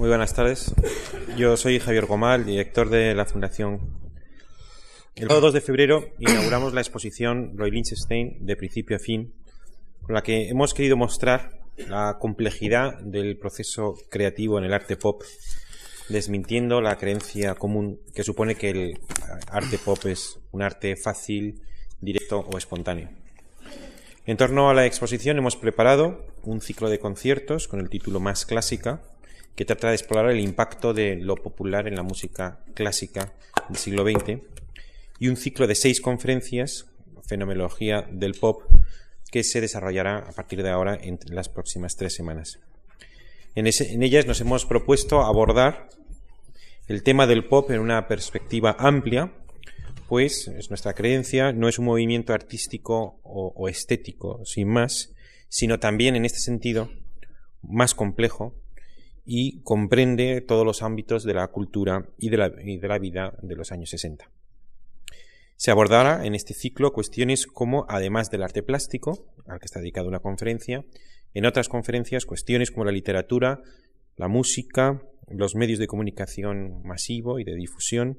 Muy buenas tardes. Yo soy Javier Gomal, director de la Fundación. El 2 de febrero inauguramos la exposición Roy Lichtenstein de principio a fin, con la que hemos querido mostrar la complejidad del proceso creativo en el arte pop, desmintiendo la creencia común que supone que el arte pop es un arte fácil, directo o espontáneo. En torno a la exposición hemos preparado un ciclo de conciertos con el título Más Clásica, que trata de explorar el impacto de lo popular en la música clásica del siglo XX, y un ciclo de seis conferencias, Fenomenología del Pop, que se desarrollará a partir de ahora en las próximas tres semanas. En, ellas nos hemos propuesto abordar el tema del pop en una perspectiva amplia, pues es nuestra creencia, no es un movimiento artístico o, o estético, sin más, sino también en este sentido más complejo y comprende todos los ámbitos de la cultura y de la, vida de los años 60. Se abordará en este ciclo cuestiones como, además del arte plástico, al que está dedicada una conferencia, en otras conferencias cuestiones como la literatura, la música, los medios de comunicación masivo y de difusión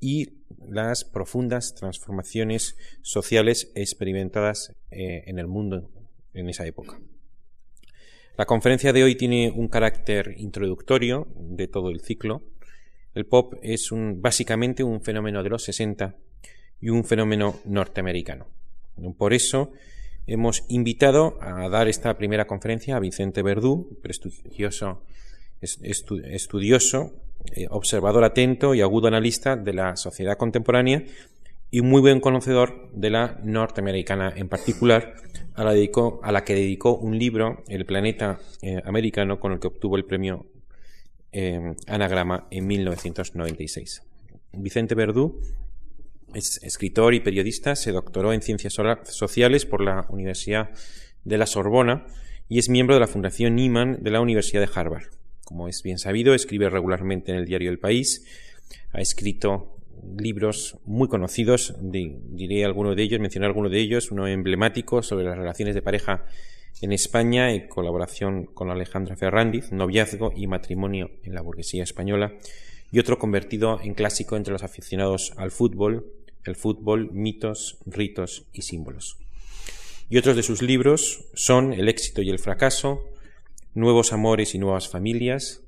y las profundas transformaciones sociales experimentadas eh, en el mundo en esa época. La conferencia de hoy tiene un carácter introductorio de todo el ciclo. El pop es un, básicamente un fenómeno de los 60 y un fenómeno norteamericano. Por eso hemos invitado a dar esta primera conferencia a Vicente Verdú, prestigioso estudioso, eh, observador atento y agudo analista de la sociedad contemporánea y muy buen conocedor de la norteamericana en particular, a la, que dedicó un libro, El planeta eh, americano, con el que obtuvo el premio eh, Anagrama en 1996. Vicente Verdú es escritor y periodista, se doctoró en Ciencias Sociales por la Universidad de la Sorbona y es miembro de la Fundación Nieman de la Universidad de Harvard. Como es bien sabido, escribe regularmente en el diario El País, ha escrito libros muy conocidos, diré alguno de ellos, mencionar alguno de ellos, uno emblemático sobre las relaciones de pareja en España en colaboración con Alejandra Ferrandiz, noviazgo y matrimonio en la burguesía española, y otro convertido en clásico entre los aficionados al fútbol, el fútbol, mitos, ritos y símbolos. Y otros de sus libros son El éxito y el fracaso, Nuevos amores y nuevas familias,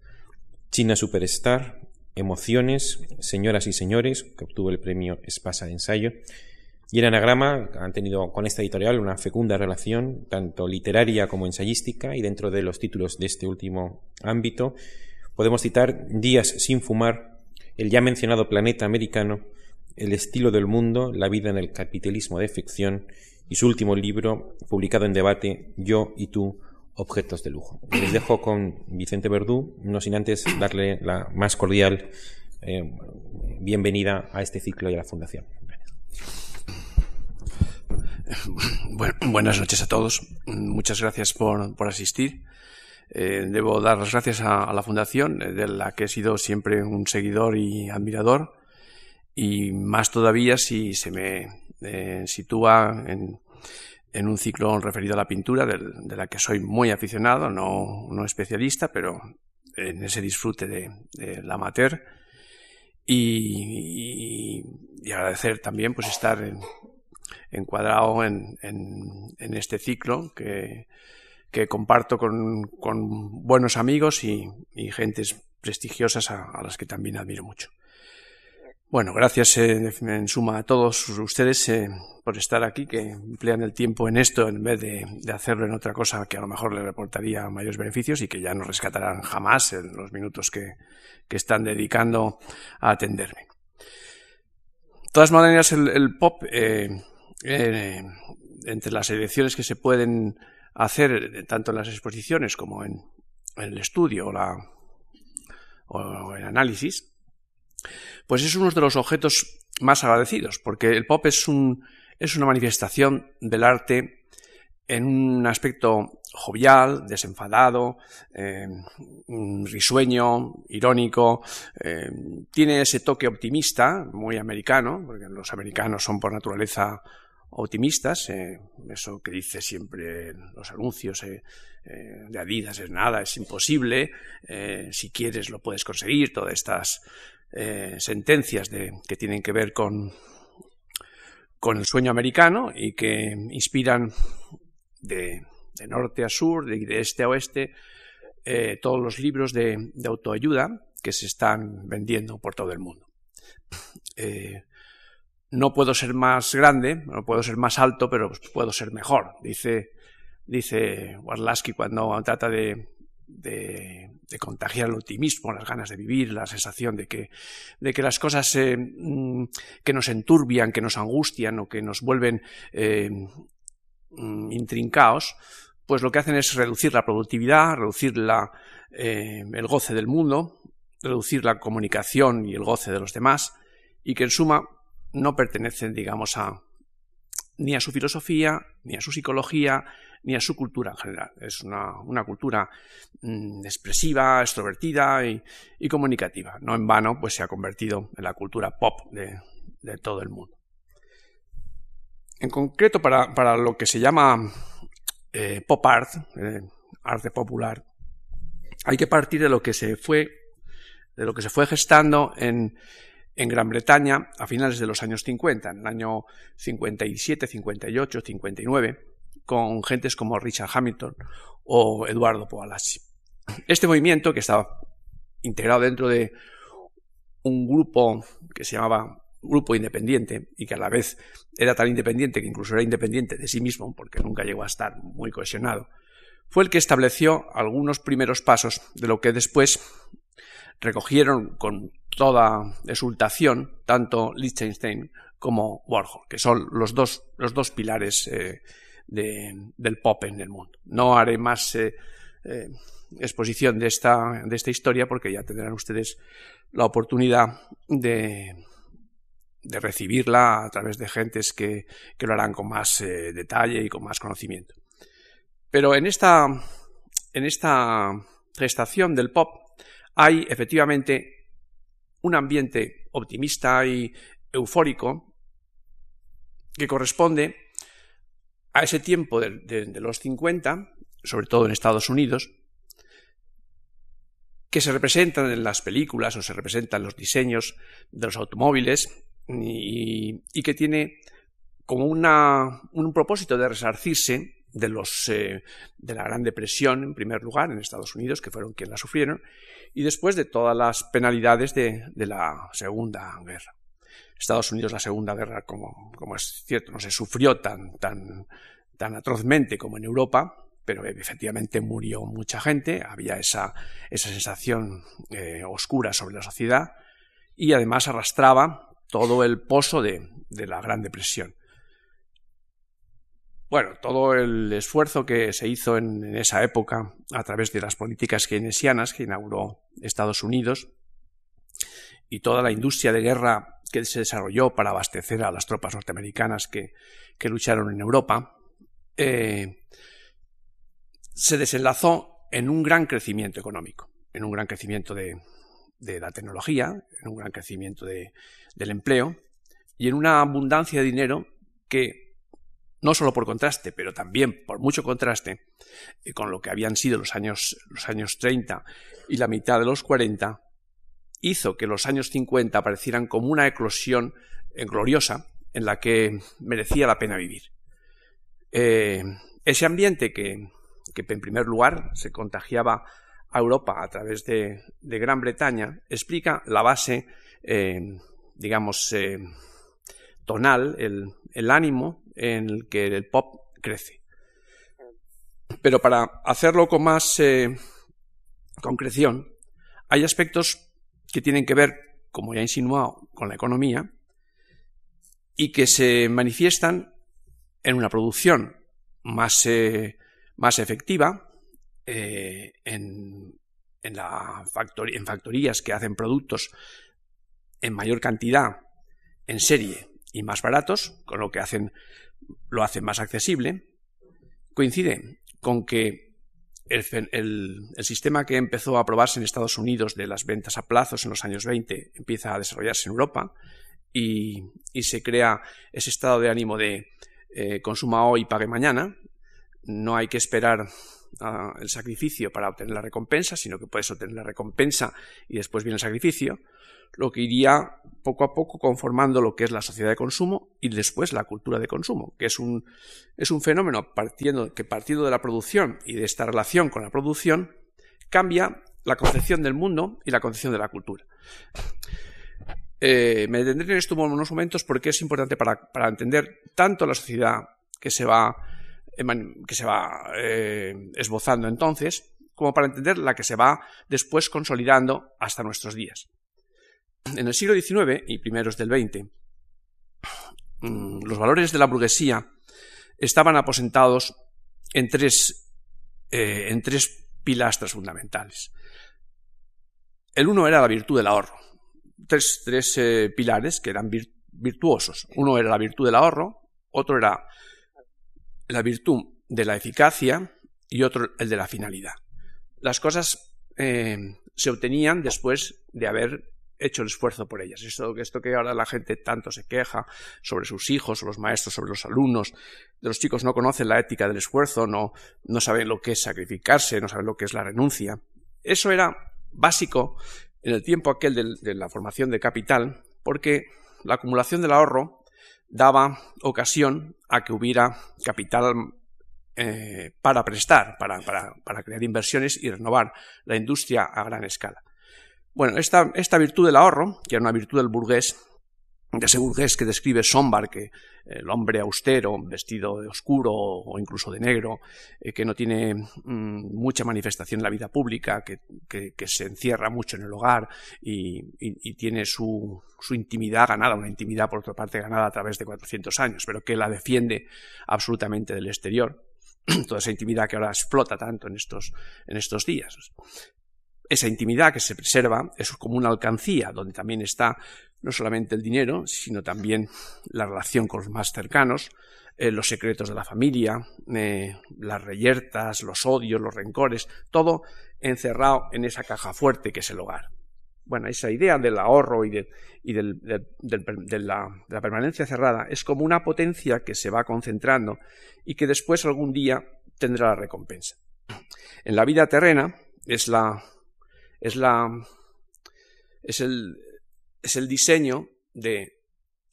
China Superstar, Emociones, Señoras y Señores, que obtuvo el premio Espasa de Ensayo. Y en Anagrama han tenido con esta editorial una fecunda relación, tanto literaria como ensayística, y dentro de los títulos de este último ámbito podemos citar Días sin fumar, el ya mencionado Planeta Americano, El estilo del mundo, la vida en el capitalismo de ficción, y su último libro, publicado en debate, Yo y tú, objetos de lujo. Les dejo con Vicente Verdú, no sin antes darle la más cordial eh, bienvenida a este ciclo y a la Fundación. buenas noches a todos. Muchas gracias por, asistir. Eh, debo dar las gracias a, la Fundación, eh, de la que he sido siempre un seguidor y admirador, y más todavía si se me sitúa en, en un ciclo referido a la pintura, de, la que soy muy aficionado, no, especialista, pero en ese disfrute de, la amateur. Y, agradecer también pues estar encuadrado en, este ciclo que, comparto con, con, buenos amigos y gentes prestigiosas a las que también admiro mucho. Bueno, gracias eh, en suma a todos ustedes eh, por estar aquí, que emplean el tiempo en esto en vez de, hacerlo en otra cosa que a lo mejor le reportaría mayores beneficios y que ya no rescatarán jamás en los minutos que, están dedicando a atenderme. De todas maneras, el, pop, eh, entre las elecciones que se pueden hacer tanto en las exposiciones como en, el estudio o, la, o el análisis, pues es uno de los objetos más agradecidos, porque el pop es, un, es una manifestación del arte en un aspecto jovial, desenfadado, eh, risueño, irónico, eh, tiene ese toque optimista, muy americano, porque los americanos son por naturaleza optimistas, eh, eso que dice siempre los anuncios de Adidas es nada, es imposible, si quieres lo puedes conseguir, todas estas sentencias de, que tienen que ver con, con el sueño americano y que inspiran de, norte a sur, de, de este a oeste, todos los libros de, de, autoayuda que se están vendiendo por todo el mundo. Eh, no puedo ser más grande, no puedo ser más alto, pero puedo ser mejor, dice, dice Warlaski cuando trata de, de, contagiar el optimismo, las ganas de vivir, la sensación de que, de que las cosas eh, mm, que nos enturbian, que nos angustian o que nos vuelven eh, mm, intrincados, pues lo que hacen es reducir la productividad, reducir la, el goce del mundo, reducir la comunicación y el goce de los demás, y que en suma no pertenecen, digamos, a ni a su filosofía, ni a su psicología, ni a su cultura en general. Es una, cultura mm, expresiva, extrovertida y, comunicativa. No en vano, pues se ha convertido en la cultura pop de, todo el mundo. En concreto, para, lo que se llama eh, pop art, eh, arte popular, hay que partir de lo que se fue, de lo que se fue gestando en, en Gran Bretaña a finales de los años 50, en el año 57, 58, 59, con gentes como Richard Hamilton o Eduardo Poalassi. Este movimiento, que estaba integrado dentro de un grupo que se llamaba Grupo Independiente y que a la vez era tan independiente que incluso era independiente de sí mismo, porque nunca llegó a estar muy cohesionado, fue el que estableció algunos primeros pasos de lo que después recogieron con toda exultación tanto Liechtenstein como Warhol, que son los dos, los dos pilares eh, del pop en el mundo. No haré más eh, eh, exposición de esta, de esta historia porque ya tendrán ustedes la oportunidad de, de recibirla a través de gentes que, que lo harán con más detalle y con más conocimiento. Pero en esta, en esta gestación del pop hay efectivamente un ambiente optimista y eufórico que corresponde a ese tiempo de, los 50, sobre todo en Estados Unidos, que se representan en las películas o se representan en los diseños de los automóviles y, que tiene como un propósito de resarcirse de, los, eh, de la Gran Depresión, en primer lugar, en Estados Unidos, que fueron quienes la sufrieron, y después de todas las penalidades de, la Segunda Guerra. Estados Unidos, la Segunda Guerra, como, como es cierto, no se sufrió tan, tan, tan atrozmente como en Europa, pero efectivamente murió mucha gente, había esa, esa sensación eh, oscura sobre la sociedad y además arrastraba todo el pozo de, de la Gran Depresión. Bueno, todo el esfuerzo que se hizo en, esa época a través de las políticas keynesianas que inauguró Estados Unidos y toda la industria de guerra que se desarrolló para abastecer a las tropas norteamericanas que, lucharon en Europa, eh, se desenlazó en un gran crecimiento económico, en un gran crecimiento de, la tecnología, en un gran crecimiento del empleo y en una abundancia de dinero que no solo por contraste, pero también por mucho contraste eh, con lo que habían sido los años, los años 30 y la mitad de los 40, hizo que los años 50 parecieran como una eclosión eh, gloriosa en la que merecía la pena vivir. Eh, ese ambiente que, en primer lugar se contagiaba a Europa a través de, Gran Bretaña explica la base, digamos, tonal, el, el ánimo en el que el pop crece. Pero para hacerlo con más eh, concreción, hay aspectos que tienen que ver, como ya he insinuado, con la economía y que se manifiestan en una producción más, eh, más efectiva, eh, en, en, la en factorías que hacen productos en mayor cantidad en serie y más baratos, con lo que hacen lo hace más accesible, coincide con que el, sistema que empezó a aprobarse en Estados Unidos de las ventas a plazos en los años 20 empieza a desarrollarse en Europa y, se crea ese estado de ánimo de eh, consuma hoy y pague mañana. No hay que esperar ah, el sacrificio para obtener la recompensa, sino que puedes obtener la recompensa y después viene el sacrificio, lo que iría poco a poco conformando lo que es la sociedad de consumo y después la cultura de consumo, que es un, es un fenómeno partiendo, que partiendo de la producción y de esta relación con la producción, cambia la concepción del mundo y la concepción de la cultura. Eh, me detendré en estos unos momentos porque es importante para, entender tanto la sociedad que se va, que se va eh, esbozando entonces, como para entender la que se va después consolidando hasta nuestros días. En el siglo XIX y primeros del XX, mm, los valores de la burguesía estaban aposentados en tres, eh, en tres pilastras fundamentales. El uno era la virtud del ahorro. Tres, eh, pilares que eran virtuosos. Uno era la virtud del ahorro, otro era la virtud de la eficacia y otro el de la finalidad. Las cosas eh, se obtenían después de haber hecho el esfuerzo por ellas. Esto, que ahora la gente tanto se queja sobre sus hijos, los maestros, sobre los alumnos, los chicos no conocen la ética del esfuerzo, no, no saben lo que es sacrificarse, no saben lo que es la renuncia. Eso era básico en el tiempo aquel de, la formación de capital, porque la acumulación del ahorro daba ocasión a que hubiera capital eh, para prestar, para, para, crear inversiones y renovar la industria a gran escala. Bueno, esta, esta virtud del ahorro, que era una virtud del burgués, de ese burgués que describe Sombar, que el hombre austero, vestido de oscuro o incluso de negro, eh, que no tiene mm, mucha manifestación en la vida pública, que, se encierra mucho en el hogar y, tiene su, intimidad ganada, una intimidad por otra parte ganada a través de 400 años, pero que la defiende absolutamente del exterior. Toda esa intimidad que ahora explota tanto en estos, en estos días esa intimidad que se preserva es como una alcancía, donde también está no solamente el dinero, sino también la relación con los más cercanos, eh, los secretos de la familia, eh, las reyertas, los odios, los rencores, todo encerrado en esa caja fuerte que es el hogar. Bueno, esa idea del ahorro y, de, la, la permanencia cerrada es como una potencia que se va concentrando y que después algún día tendrá la recompensa. En la vida terrena es la es la es el, es el diseño de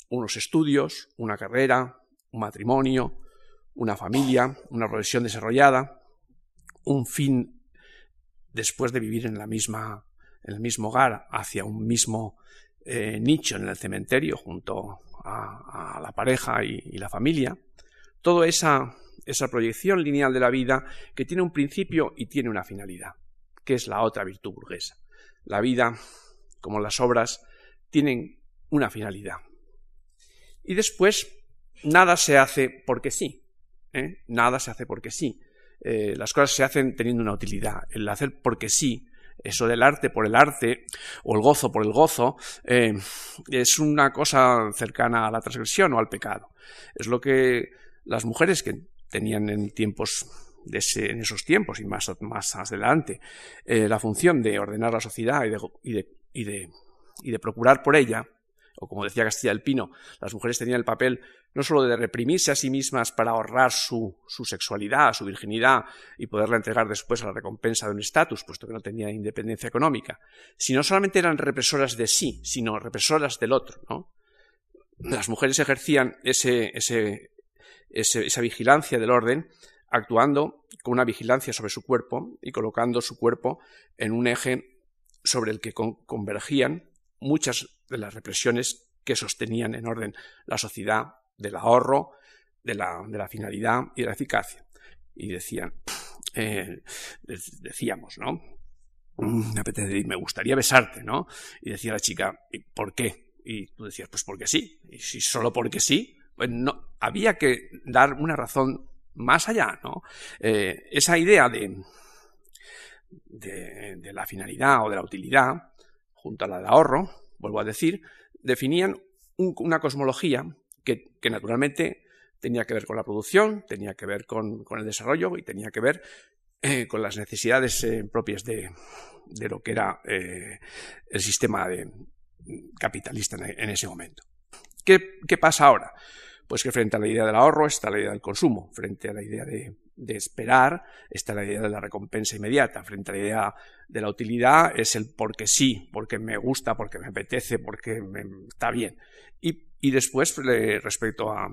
unos estudios, una carrera, un matrimonio, una familia, una profesión desarrollada, un fin después de vivir en la misma en el mismo hogar hacia un mismo eh, nicho en el cementerio junto a, la pareja y, y, la familia, toda esa, esa proyección lineal de la vida que tiene un principio y tiene una finalidad, que es la otra virtud burguesa. La vida, como las obras, tienen una finalidad. Y después, nada se hace porque sí. ¿eh? Nada se hace porque sí. Eh, las cosas se hacen teniendo una utilidad. El hacer porque sí, eso del arte por el arte, o el gozo por el gozo, eh, es una cosa cercana a la transgresión o al pecado. Es lo que las mujeres que tenían en tiempos de en esos tiempos y más, más adelante la función de ordenar la sociedad y de, y de y de procurar por ella, o como decía Castilla del Pino, las mujeres tenían el papel no solo de reprimirse a sí mismas para ahorrar su, su sexualidad, su virginidad y poderla entregar después a la recompensa de un estatus, puesto que no tenía independencia económica, sino solamente eran represoras de sí, sino represoras del otro. ¿no? Las mujeres ejercían ese, ese, esa vigilancia del orden actuando con una vigilancia sobre su cuerpo y colocando su cuerpo en un eje sobre el que convergían muchas de las represiones que sostenían en orden la sociedad del ahorro, de la, finalidad y de la eficacia. Y decían, eh, decíamos, ¿no? Mm, me gustaría besarte, ¿no? Y decía la chica, ¿por qué? Y tú decías, pues porque sí. Y si solo porque sí, pues no, había que dar una razón más allá, ¿no? Eh, esa idea de, de, la finalidad o de la utilidad, junto a la del ahorro, vuelvo a decir, definían una cosmología que, naturalmente tenía que ver con la producción, tenía que ver con, el desarrollo y tenía que ver eh, con las necesidades eh, propias de, lo que era el sistema capitalista en, ese momento. ¿Qué, pasa ahora? Pues que frente a la idea del ahorro está la idea del consumo, frente a la idea de, esperar está la idea de la recompensa inmediata, frente a la idea de la utilidad es el porque sí, porque me gusta, porque me apetece, porque me, está bien. Y, y después, respecto a,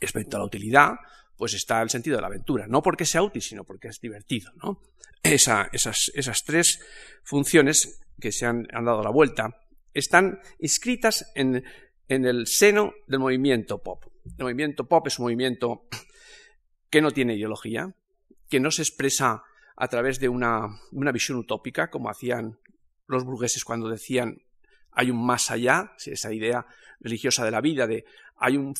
respecto a la utilidad, pues está el sentido de la aventura. No porque sea útil, sino porque es divertido. ¿no? esas, esas, tres funciones que se han, dado la vuelta están inscritas en, el seno del movimiento pop. El movimiento pop es un movimiento que no tiene ideología, que no se expresa a través de una, visión utópica, como hacían los burgueses cuando decían hay un más allá, esa idea religiosa de la vida, de hay un,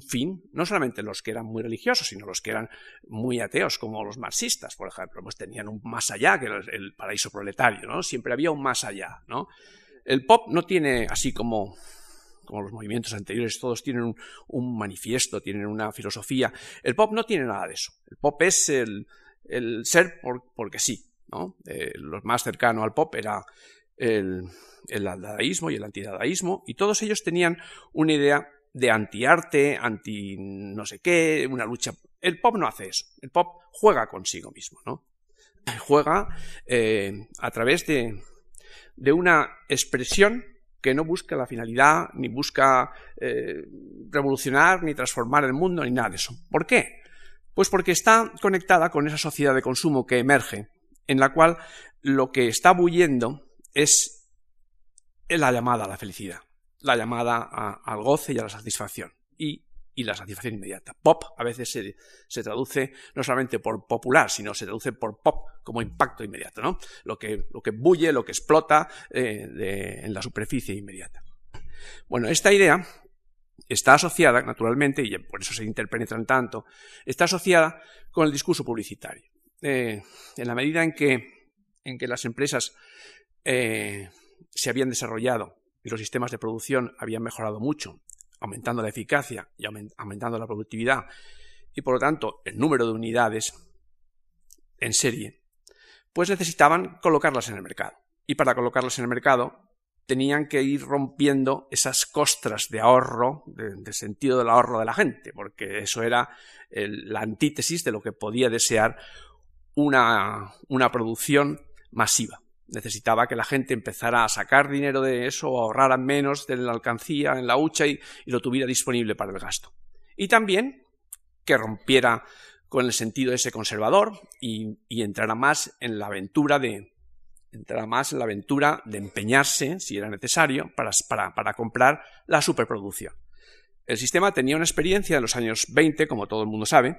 fin, no solamente los que eran muy religiosos, sino los que eran muy ateos, como los marxistas, por ejemplo, pues tenían un más allá que el, paraíso proletario, ¿no? Siempre había un más allá. El pop no tiene, así como, como los movimientos anteriores, todos tienen un, manifiesto, tienen una filosofía. El pop no tiene nada de eso. El pop es el, ser porque sí, ¿no? Eh, lo más cercano al pop era el, el dadaísmo y el antidadaísmo, y todos ellos tenían una idea de antiarte, anti no sé qué, una lucha. El pop no hace eso. El pop juega consigo mismo, ¿no? Juega eh, a través de, de, una expresión que no busca la finalidad, ni busca eh, revolucionar, ni transformar el mundo, ni nada de eso. ¿Por qué? Pues porque está conectada con esa sociedad de consumo que emerge, en la cual lo que está bullendo es la llamada a la felicidad la llamada al goce y a la satisfacción. Y, la satisfacción inmediata. Pop a veces se, traduce no solamente por popular, sino se traduce por pop como impacto inmediato, ¿no? Lo que, lo que bulle, lo que explota eh, en la superficie inmediata. Bueno, esta idea está asociada, naturalmente, y por eso se interpenetran tanto, está asociada con el discurso publicitario. Eh, en la medida en que, en que las empresas eh, se habían desarrollado y los sistemas de producción habían mejorado mucho, aumentando la eficacia y aumentando la productividad, y por lo tanto el número de unidades en serie, pues necesitaban colocarlas en el mercado. Y para colocarlas en el mercado tenían que ir rompiendo esas costras de ahorro, de, sentido del ahorro de la gente, porque eso era la antítesis de lo que podía desear una producción masiva necesitaba que la gente empezara a sacar dinero de eso o ahorrara menos de la alcancía en la hucha y, lo tuviera disponible para el gasto. Y también que rompiera con el sentido ese conservador y, entrara más en la aventura de entrara más en la aventura de empeñarse, si era necesario, para, para, para comprar la superproducción. El sistema tenía una experiencia en los años 20, como todo el mundo sabe,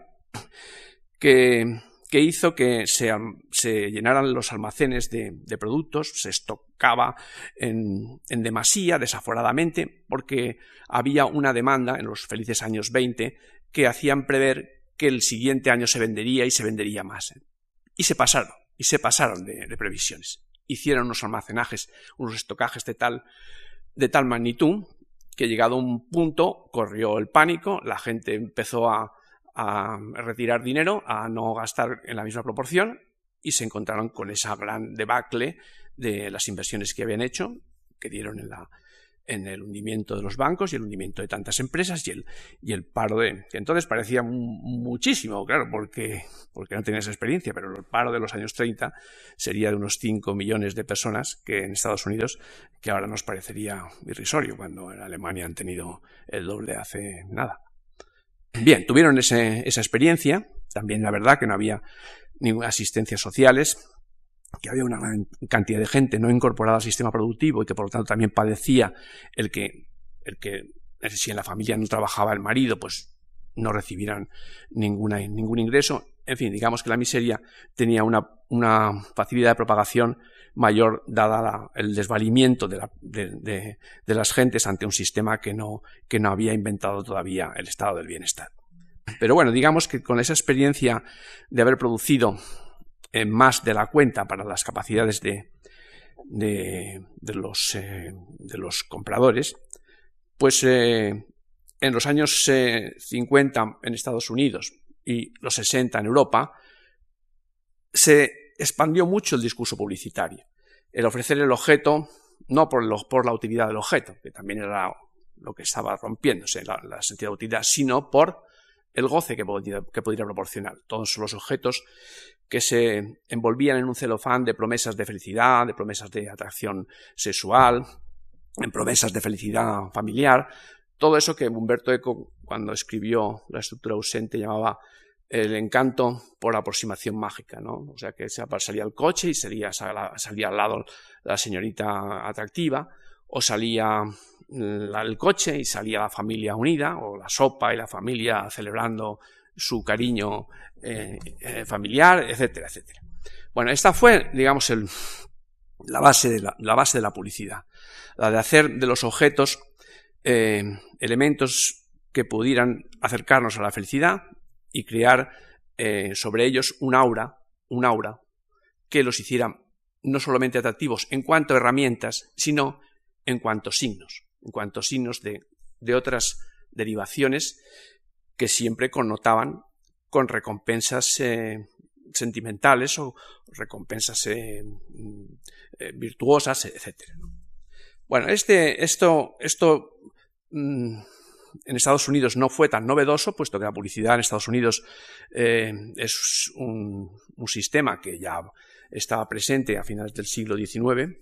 que que hizo que se, llenaran los almacenes de, productos, se estocaba en, demasía, desaforadamente, porque había una demanda en los felices años 20 que hacían prever que el siguiente año se vendería y se vendería más. Y se pasaron, y se pasaron de, de previsiones. Hicieron unos almacenajes, unos estocajes de tal, de tal magnitud que llegado a un punto corrió el pánico, la gente empezó a, a retirar dinero, a no gastar en la misma proporción y se encontraron con esa gran debacle de las inversiones que habían hecho, que dieron en, la, en el hundimiento de los bancos y el hundimiento de tantas empresas y el, y el paro de... que entonces parecía muchísimo, claro, porque, porque no tenías experiencia, pero el paro de los años 30 sería de unos 5 millones de personas que en Estados Unidos, que ahora nos parecería irrisorio, cuando en Alemania han tenido el doble hace nada. Bien, tuvieron esa experiencia. También la verdad que no había ninguna asistencias sociales, que había una gran cantidad de gente no incorporada al sistema productivo y que por lo tanto también padecía el que, el que si en la familia no trabajaba el marido, pues no recibieran ninguna, ningún ingreso. En fin, digamos que la miseria tenía una facilidad de propagación mayor dada el desvalimiento de, las gentes ante un sistema que no, que no había inventado todavía el estado del bienestar. Pero bueno, digamos que con esa experiencia de haber producido eh, más de la cuenta para las capacidades de, de, los, eh, los compradores, pues eh, en los años 50 en Estados Unidos y los 60 en Europa, se expandió mucho el discurso publicitario. El ofrecer el objeto, no por, la utilidad del objeto, que también era lo que estaba rompiéndose, la, sentido de utilidad, sino por el goce que podría, que podría proporcionar. Todos los objetos que se envolvían en un celofán de promesas de felicidad, de promesas de atracción sexual, en promesas de felicidad familiar, todo eso que Humberto Eco, cuando escribió La estructura ausente, llamaba el encanto por aproximación mágica, ¿no? O sea, que salía el coche y salía, salía al lado la señorita atractiva, o salía el coche y salía la familia unida, o la sopa y la familia celebrando su cariño eh, eh, familiar, etcétera, etcétera. Bueno, esta fue, digamos, el, la, base de la, la, base de la publicidad, la de hacer de los objetos eh, elementos que pudieran acercarnos a la felicidad y crear eh, sobre ellos un aura, un aura que los hiciera no solamente atractivos en cuanto a herramientas, sino en cuanto a signos, en cuanto a signos de, de otras derivaciones que siempre connotaban con recompensas eh, sentimentales o recompensas eh, eh, virtuosas, etc. Bueno, este, esto, esto mm, en Estados Unidos no fue tan novedoso, puesto que la publicidad en Estados Unidos eh, es un, sistema que ya estaba presente a finales del siglo XIX,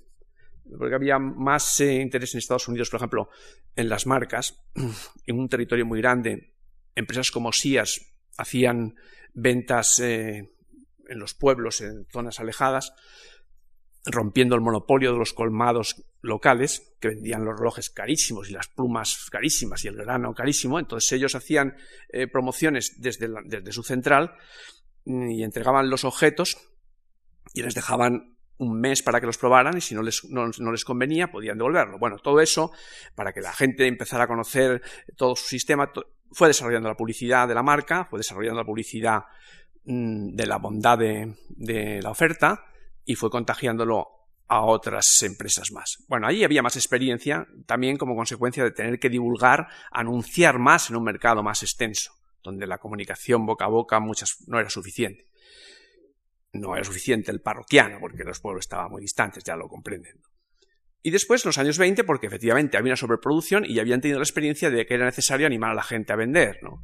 porque había más eh, interés en Estados Unidos, por ejemplo, en las marcas, en un territorio muy grande. Empresas como Sears hacían ventas eh, en los pueblos, en zonas alejadas, rompiendo el monopolio de los colmados locales, que vendían los relojes carísimos y las plumas carísimas y el grano carísimo. Entonces ellos hacían eh, promociones desde, desde su central mm, y entregaban los objetos y les dejaban un mes para que los probaran y si no les, no, les convenía podían devolverlo. Bueno, todo eso para que la gente empezara a conocer todo su sistema, fue desarrollando la publicidad de la marca, fue desarrollando la publicidad mmm, de la bondad de, de la oferta y fue contagiándolo a otras empresas más. Bueno, ahí había más experiencia, también como consecuencia de tener que divulgar, anunciar más en un mercado más extenso, donde la comunicación boca a boca muchas no era suficiente. No era suficiente el parroquiano, porque los pueblos estaban muy distantes, ya lo comprenden. Y después, en los años 20, porque efectivamente había una sobreproducción y habían tenido la experiencia de que era necesario animar a la gente a vender, ¿no?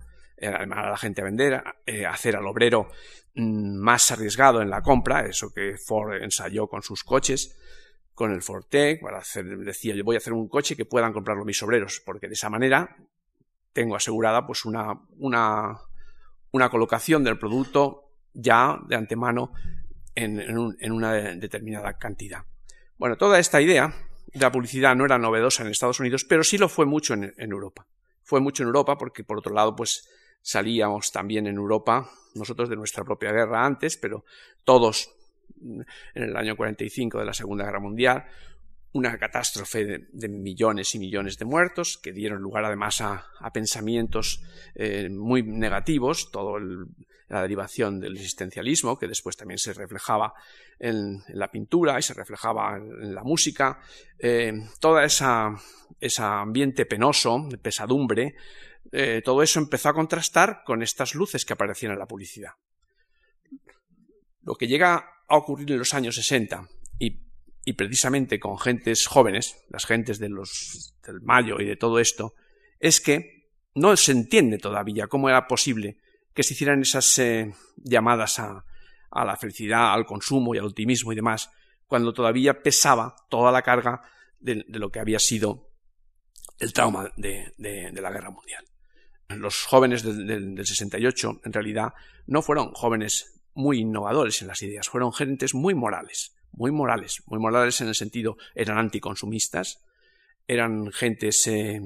Animar a la gente a vender, eh, hacer al obrero mmm, más arriesgado en la compra, eso que Ford ensayó con sus coches, con el Fortec, para hacer, decía yo voy a hacer un coche que puedan comprarlo mis obreros, porque de esa manera tengo asegurada pues una, una, colocación del producto ya de antemano en, en, un, en una de, determinada cantidad. Bueno, toda esta idea de la publicidad no era novedosa en Estados Unidos, pero sí lo fue mucho en Europa. Fue mucho en Europa porque, por otro lado, pues salíamos también en Europa, nosotros de nuestra propia guerra antes, pero todos en el año 45 de la Segunda Guerra Mundial, una catástrofe de, millones y millones de muertos que dieron lugar además a, pensamientos eh, muy negativos, toda la derivación del existencialismo, que después también se reflejaba en, la pintura y se reflejaba en, en la música, eh, toda esa, ese ambiente penoso, de pesadumbre, eh, todo eso empezó a contrastar con estas luces que aparecían en la publicidad. Lo que llega a ocurrir en los años 60 y, precisamente con gentes jóvenes, las gentes de los, del Mayo y de todo esto, es que no se entiende todavía cómo era posible que se hicieran esas eh, llamadas a, la felicidad, al consumo y al optimismo y demás, cuando todavía pesaba toda la carga de, lo que había sido el trauma de, la guerra mundial los jóvenes del, del, del 68 en realidad no fueron jóvenes muy innovadores en las ideas, fueron gentes muy morales, muy morales, muy morales en el sentido, eran anticonsumistas, eran gentes eh,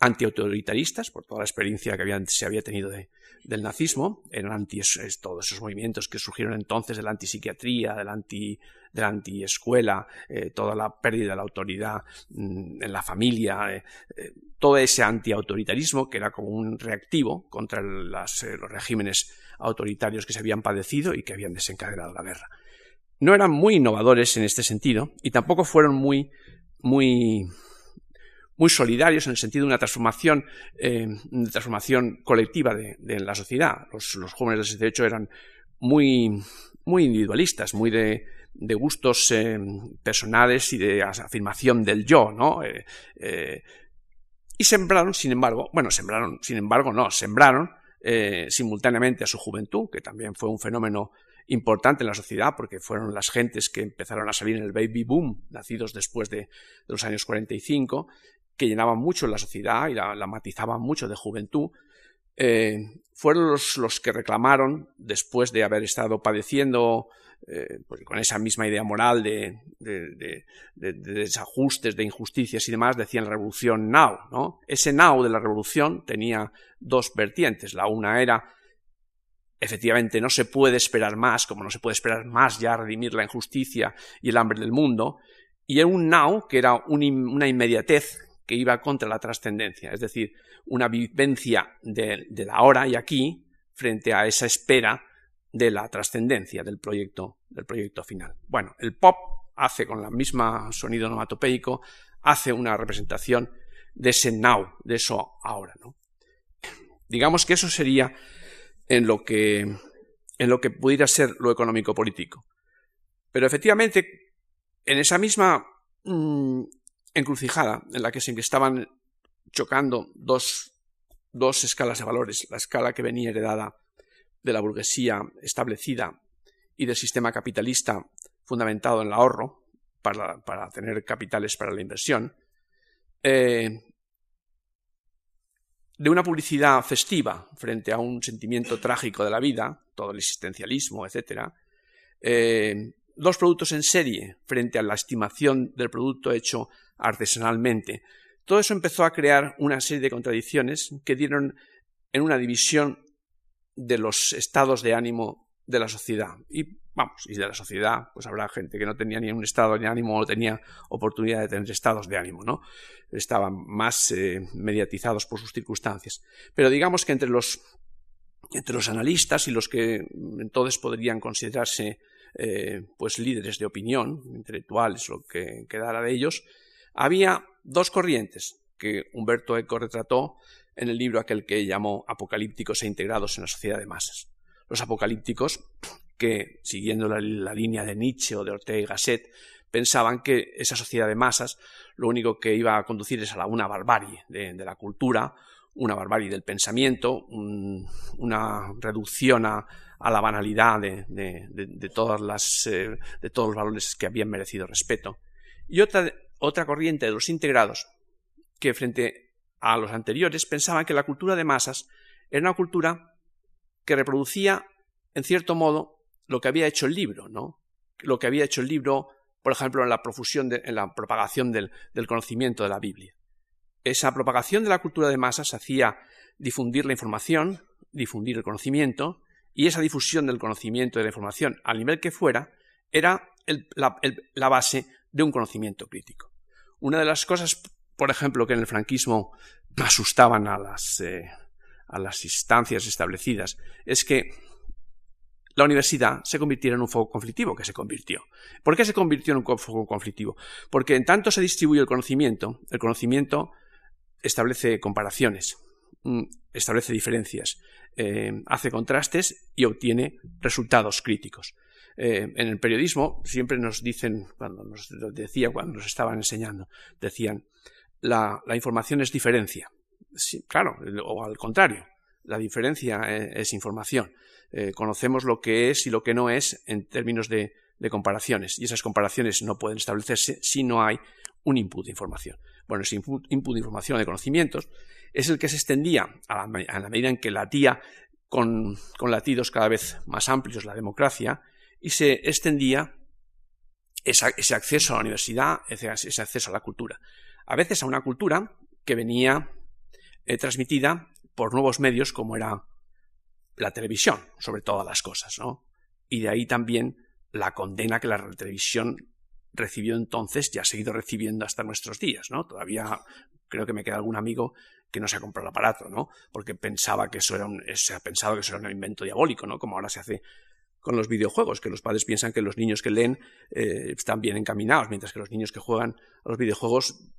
antiautoritaristas, por toda la experiencia que habían, se había tenido de, del nazismo, eran anti todos esos movimientos que surgieron entonces de la antipsiquiatría, de la anti de la antiescuela, eh, toda la pérdida de la autoridad mmm, en la familia, eh, eh, todo ese antiautoritarismo que era como un reactivo contra los regímenes autoritarios que se habían padecido y que habían desencadenado la guerra. No eran muy innovadores en este sentido y tampoco fueron muy, muy muy solidarios en el sentido de una transformación, eh, transformación colectiva de, la sociedad. Los, los jóvenes del 68 eran muy, muy individualistas, muy de, gustos eh, personales y de afirmación del yo, ¿no? Eh, eh, y sembraron, sin embargo, bueno, sembraron, sin embargo, no, sembraron simultáneamente a su juventud, que también fue un fenómeno importante en la sociedad, porque fueron las gentes que empezaron a salir en el baby boom, nacidos después de, los años 45, que llenaban mucho la sociedad y la, matizaban mucho de juventud, eh, fueron los, los, que reclamaron, después de haber estado padeciendo eh, pues con esa misma idea moral de, desajustes, de injusticias y demás, decían la revolución now. ¿no? Ese now de la revolución tenía dos vertientes. La una era, efectivamente, no se puede esperar más, como no se puede esperar más ya redimir la injusticia y el hambre del mundo, y era un now que era una inmediatez que iba contra la trascendencia, es decir, una vivencia de, de la hora y aquí frente a esa espera de la trascendencia del proyecto, del proyecto final. Bueno, el pop hace con la misma sonido onomatopeico, hace una representación de ese now, de eso ahora, ¿no? Digamos que eso sería en lo que, en lo que pudiera ser lo económico político. Pero efectivamente, en esa misma mm, encrucijada en la que se estaban chocando dos, dos escalas de valores, la escala que venía heredada de la burguesía establecida y del sistema capitalista fundamentado en el ahorro para, tener capitales para la inversión, eh, de una publicidad festiva frente a un sentimiento trágico de la vida, todo el existencialismo, etc., eh, dos productos en serie frente a la estimación del producto hecho artesanalmente. Todo eso empezó a crear una serie de contradicciones que dieron en una división de los estados de ánimo de la sociedad. Y vamos, y de la sociedad, pues habrá gente que no tenía ni un estado de ánimo o tenía oportunidad de tener estados de ánimo, ¿no? Estaban más eh, mediatizados por sus circunstancias. Pero digamos que entre los, entre los analistas y los que entonces podrían considerarse eh, pues líderes de opinión, intelectuales, lo que quedara de ellos, había dos corrientes que Humberto Eco retrató en el libro aquel que llamó Apocalípticos e integrados en la sociedad de masas. Los apocalípticos, que siguiendo la, línea de Nietzsche o de Ortega y Gasset, pensaban que esa sociedad de masas lo único que iba a conducir es a una barbarie de, la cultura, una barbarie del pensamiento, una reducción a, la banalidad de, todas las, eh, de todos los valores que habían merecido respeto. Y otra, otra corriente de los integrados, que frente a los anteriores pensaban que la cultura de masas era una cultura que reproducía, en cierto modo, lo que había hecho el libro, ¿no? Lo que había hecho el libro, por ejemplo, en la profusión, en la propagación del, conocimiento de la Biblia. Esa propagación de la cultura de masas hacía difundir la información, difundir el conocimiento, y esa difusión del conocimiento y de la información, al nivel que fuera, era la, la, base de un conocimiento crítico. Una de las cosas por ejemplo, que en el franquismo asustaban a las, eh, a las instancias establecidas, es que la universidad se convirtiera en un foco conflictivo, que se convirtió. ¿Por qué se convirtió en un foco conflictivo? Porque en tanto se distribuye el conocimiento, el conocimiento establece comparaciones, mm, establece diferencias, eh, hace contrastes y obtiene resultados críticos. Eh, en el periodismo siempre nos dicen, cuando nos decía, cuando nos estaban enseñando, decían, la, información es diferencia. claro, o al contrario, la diferencia e, es, información. Eh, conocemos lo que es y lo que no es en términos de, comparaciones, y esas comparaciones no pueden establecerse si no hay un input de información. Bueno, ese input, de información, de conocimientos, es el que se extendía a la, medida en que latía con, latidos cada vez más amplios la democracia y se extendía ese acceso a la universidad, ese acceso a la cultura a veces a una cultura que venía eh, transmitida por nuevos medios como era la televisión, sobre todas las cosas, ¿no? Y de ahí también la condena que la televisión recibió entonces y ha seguido recibiendo hasta nuestros días, ¿no? Todavía creo que me queda algún amigo que no se ha comprado el aparato, ¿no? Porque pensaba que eso era un, se ha pensado que eso era un invento diabólico, ¿no? Como ahora se hace con los videojuegos, que los padres piensan que los niños que leen eh, están bien encaminados, mientras que los niños que juegan a los videojuegos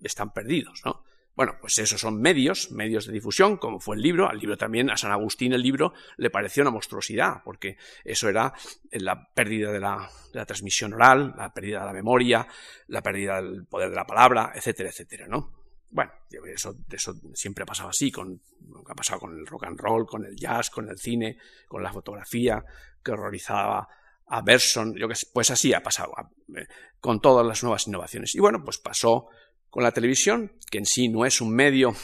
están perdidos, ¿no? Bueno, pues esos son medios, medios de difusión, como fue el libro. Al libro también, a San Agustín el libro le pareció una monstruosidad, porque eso era la pérdida de la, transmisión oral, la pérdida de la memoria, la pérdida del poder de la palabra, etcétera, etcétera, ¿no? Bueno, eso, eso siempre ha pasado así, con, ha pasado con el rock and roll, con el jazz, con el cine, con la fotografía, que horrorizaba a Berson, yo que pues así ha pasado, eh, con todas las nuevas innovaciones. Y bueno, pues pasó con la televisión, que en sí no es un medio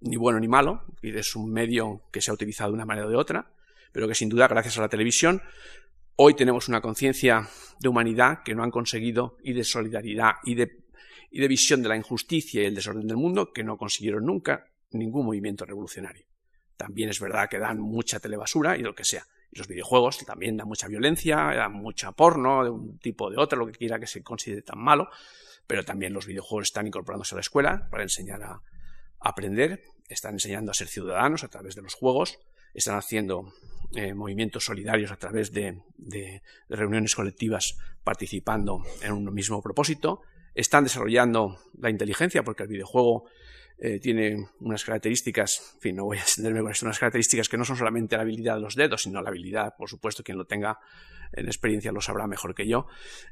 ni bueno ni malo, es un medio que se ha utilizado de una manera o de otra, pero que sin duda, gracias a la televisión, hoy tenemos una conciencia de humanidad que no han conseguido y de solidaridad y de, y de visión de la injusticia y el desorden del mundo que no consiguieron nunca ningún movimiento revolucionario. También es verdad que dan mucha telebasura y lo que sea. Y los videojuegos también dan mucha violencia, dan mucha porno de un tipo o de otro, lo que quiera que se considere tan malo, pero también los videojuegos están incorporándose a la escuela para enseñar a, aprender, están enseñando a ser ciudadanos a través de los juegos, están haciendo eh, movimientos solidarios a través de, reuniones colectivas participando en un mismo propósito, están desarrollando la inteligencia porque el videojuego eh, tiene unas características, en fin, no voy a extenderme con esto, unas características que no son solamente la habilidad de los dedos, sino la habilidad, por supuesto, quien lo tenga en experiencia lo sabrá mejor que yo,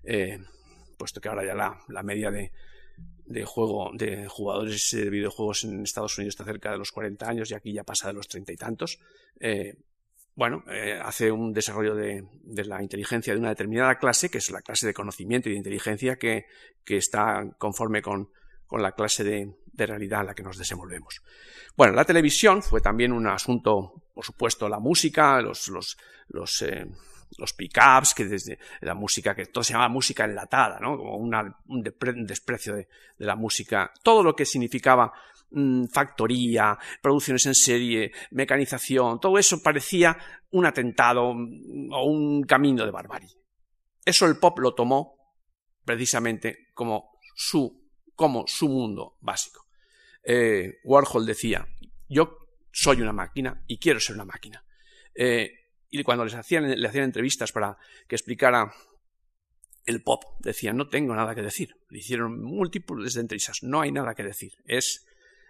eh, puesto que ahora ya la media de, juego de jugadores de videojuegos en Estados Unidos está cerca de los 40 años y aquí ya pasa de los treinta y tantos. Eh, bueno, eh, hace un desarrollo de, la inteligencia de una determinada clase, que es la clase de conocimiento y de inteligencia que, está conforme con, la clase de, realidad en la que nos desenvolvemos. Bueno, la televisión fue también un asunto, por supuesto, la música, los, los, eh, los pickups, que desde la música, que todo se llama música enlatada, ¿no? Como un desprecio de, la música. Todo lo que significaba mm, factoría, producciones en serie, mecanización, todo eso parecía un atentado mm, o un camino de barbarie. Eso el pop lo tomó precisamente como su, como su mundo básico. Eh, Warhol decía, yo soy una máquina y quiero ser una máquina. Eh, y cuando les hacían, le hacían entrevistas para que explicara el pop, decían, no tengo nada que decir. Le hicieron múltiples entrevistas, no hay nada que decir. Es,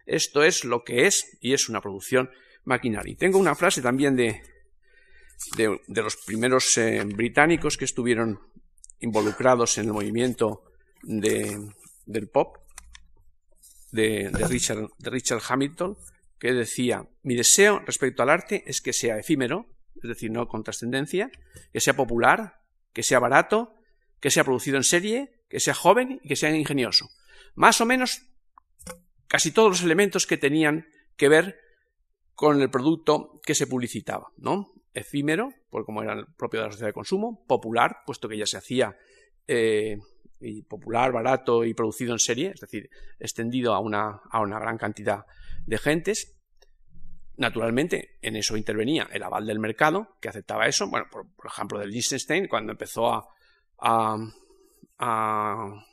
esto es lo que es y es una producción maquinaria. Y tengo una frase también de, de, los primeros eh, británicos que estuvieron involucrados en el movimiento de, del pop, Richard, de Richard Hamilton, que decía, mi deseo respecto al arte es que sea efímero, es decir, no con trascendencia, que sea popular, que sea barato, que sea producido en serie, que sea joven y que sea ingenioso. Más o menos casi todos los elementos que tenían que ver con el producto que se publicitaba, ¿no? Efímero, por como era el propio de la sociedad de consumo, popular, puesto que ya se hacía eh, y popular, barato y producido en serie, es decir, extendido a una, a una gran cantidad de gentes, Naturalmente, en eso intervenía el aval del mercado, que aceptaba eso. Bueno, por, ejemplo, del Liechtenstein, cuando empezó a, a,